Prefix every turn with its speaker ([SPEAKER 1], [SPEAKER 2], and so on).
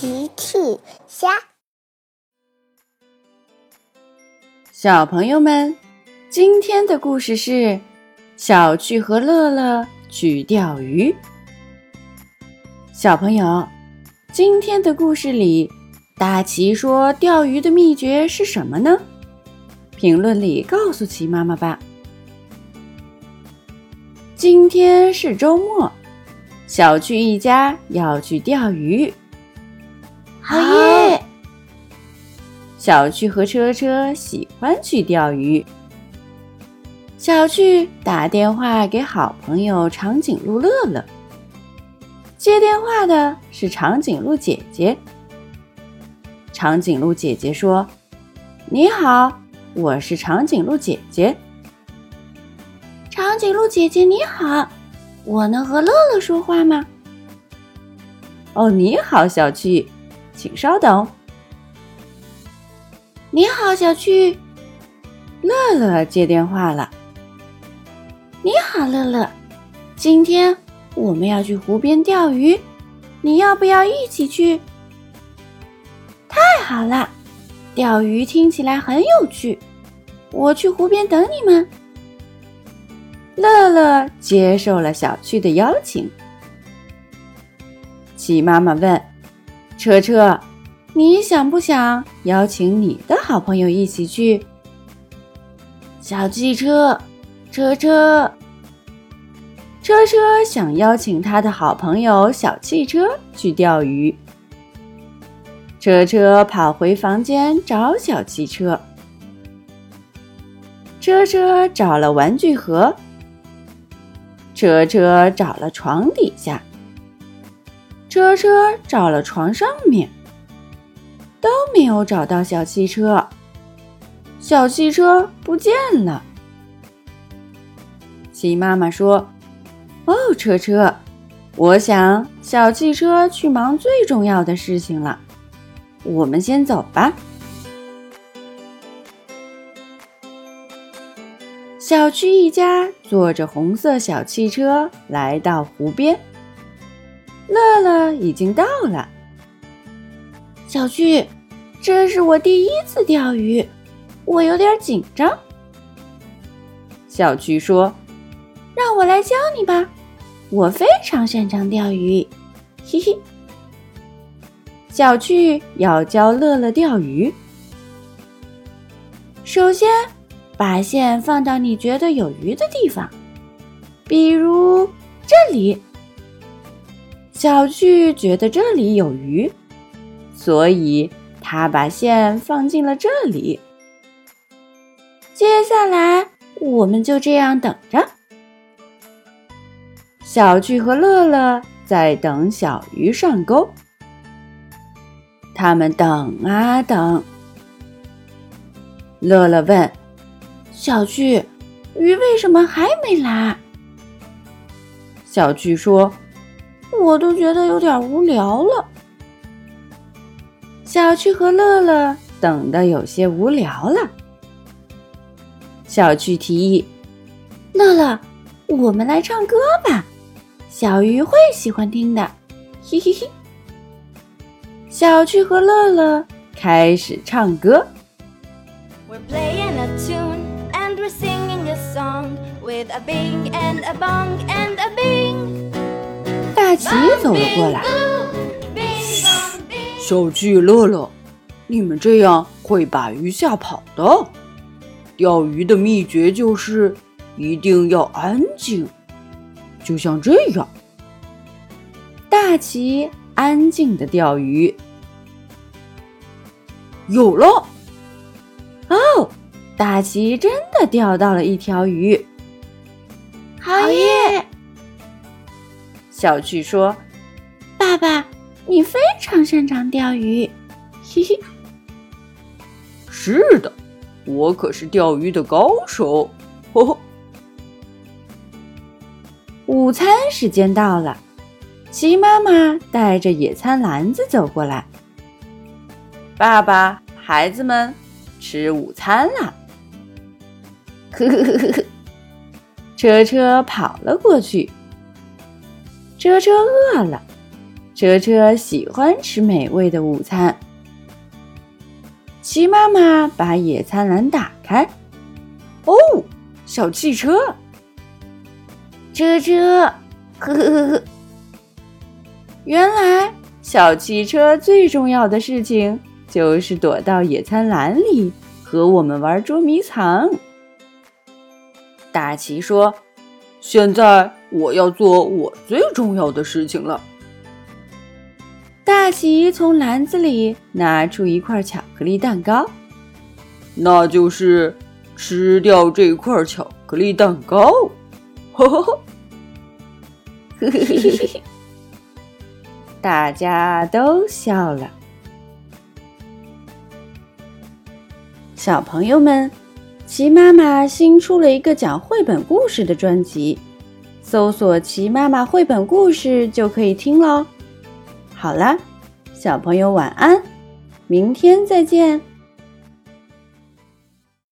[SPEAKER 1] 奇趣虾，
[SPEAKER 2] 小朋友们，今天的故事是小趣和乐乐去钓鱼。小朋友，今天的故事里，大奇说钓鱼的秘诀是什么呢？评论里告诉奇妈妈吧。今天是周末，小趣一家要去钓鱼。小趣和车车喜欢去钓鱼。小趣打电话给好朋友长颈鹿乐乐，接电话的是长颈鹿姐姐。长颈鹿姐姐说：“你好，我是长颈鹿姐姐。”
[SPEAKER 1] 长颈鹿姐姐你好，我能和乐乐说话吗？
[SPEAKER 2] 哦，你好，小趣。请稍等。
[SPEAKER 1] 你好，小趣。
[SPEAKER 2] 乐乐接电话了。
[SPEAKER 1] 你好，乐乐。今天我们要去湖边钓鱼，你要不要一起去？太好了，钓鱼听起来很有趣。我去湖边等你们。
[SPEAKER 2] 乐乐接受了小趣的邀请。鸡妈妈问。车车，你想不想邀请你的好朋友一起去？
[SPEAKER 1] 小汽车，车车，
[SPEAKER 2] 车车想邀请他的好朋友小汽车去钓鱼。车车跑回房间找小汽车。车车找了玩具盒。车车找了床底下。车车找了床上面，都没有找到小汽车。小汽车不见了。鸡妈妈说：“哦，车车，我想小汽车去忙最重要的事情了。我们先走吧。”小区一家坐着红色小汽车来到湖边。乐乐已经到了，
[SPEAKER 1] 小趣，这是我第一次钓鱼，我有点紧张。
[SPEAKER 2] 小趣说：“
[SPEAKER 1] 让我来教你吧，我非常擅长钓鱼。”嘿嘿。
[SPEAKER 2] 小趣要教乐乐钓鱼，
[SPEAKER 1] 首先把线放到你觉得有鱼的地方，比如这里。
[SPEAKER 2] 小趣觉得这里有鱼，所以他把线放进了这里。
[SPEAKER 1] 接下来，我们就这样等着。
[SPEAKER 2] 小趣和乐乐在等小鱼上钩。他们等啊等。乐乐问：“
[SPEAKER 1] 小趣，鱼为什么还没来？”
[SPEAKER 2] 小趣说。
[SPEAKER 1] 我都觉得有点无聊了。
[SPEAKER 2] 小趣和乐乐等得有些无聊了。小趣提议：“
[SPEAKER 1] 乐乐，我们来唱歌吧，小鱼会喜欢听的。”嘿嘿嘿。
[SPEAKER 2] 小趣和乐乐开始唱歌。大奇走了过来，
[SPEAKER 3] 小趣、乐乐，你们这样会把鱼吓跑的。钓鱼的秘诀就是一定要安静，就像这样。
[SPEAKER 2] 大奇安静的钓鱼，
[SPEAKER 3] 有了！
[SPEAKER 2] 哦，大奇真的钓到了一条鱼，
[SPEAKER 1] 好耶！
[SPEAKER 2] 小趣说：“
[SPEAKER 1] 爸爸，你非常擅长钓鱼。”嘿嘿。
[SPEAKER 3] 是的，我可是钓鱼的高手。呵呵。
[SPEAKER 2] 午餐时间到了，齐妈妈带着野餐篮子走过来。爸爸，孩子们吃午餐啦！呵 呵呵呵呵。车车跑了过去。车车饿了，车车喜欢吃美味的午餐。齐妈妈把野餐篮打开，
[SPEAKER 3] 哦，小汽车，
[SPEAKER 1] 车车，呵呵呵呵。
[SPEAKER 2] 原来小汽车最重要的事情就是躲到野餐篮里和我们玩捉迷藏。
[SPEAKER 3] 大奇说：“现在我要做我最重要的事情了。”
[SPEAKER 2] 大奇从篮子里拿出一块巧克力蛋糕，
[SPEAKER 3] 那就是吃掉这块巧克力蛋糕。呵呵呵，
[SPEAKER 2] 呵呵呵呵，大家都笑了。小朋友们，齐妈妈新出了一个讲绘本故事的专辑，搜索“齐妈妈绘本故事”就可以听喽。好啦，小朋友晚安，明天再见。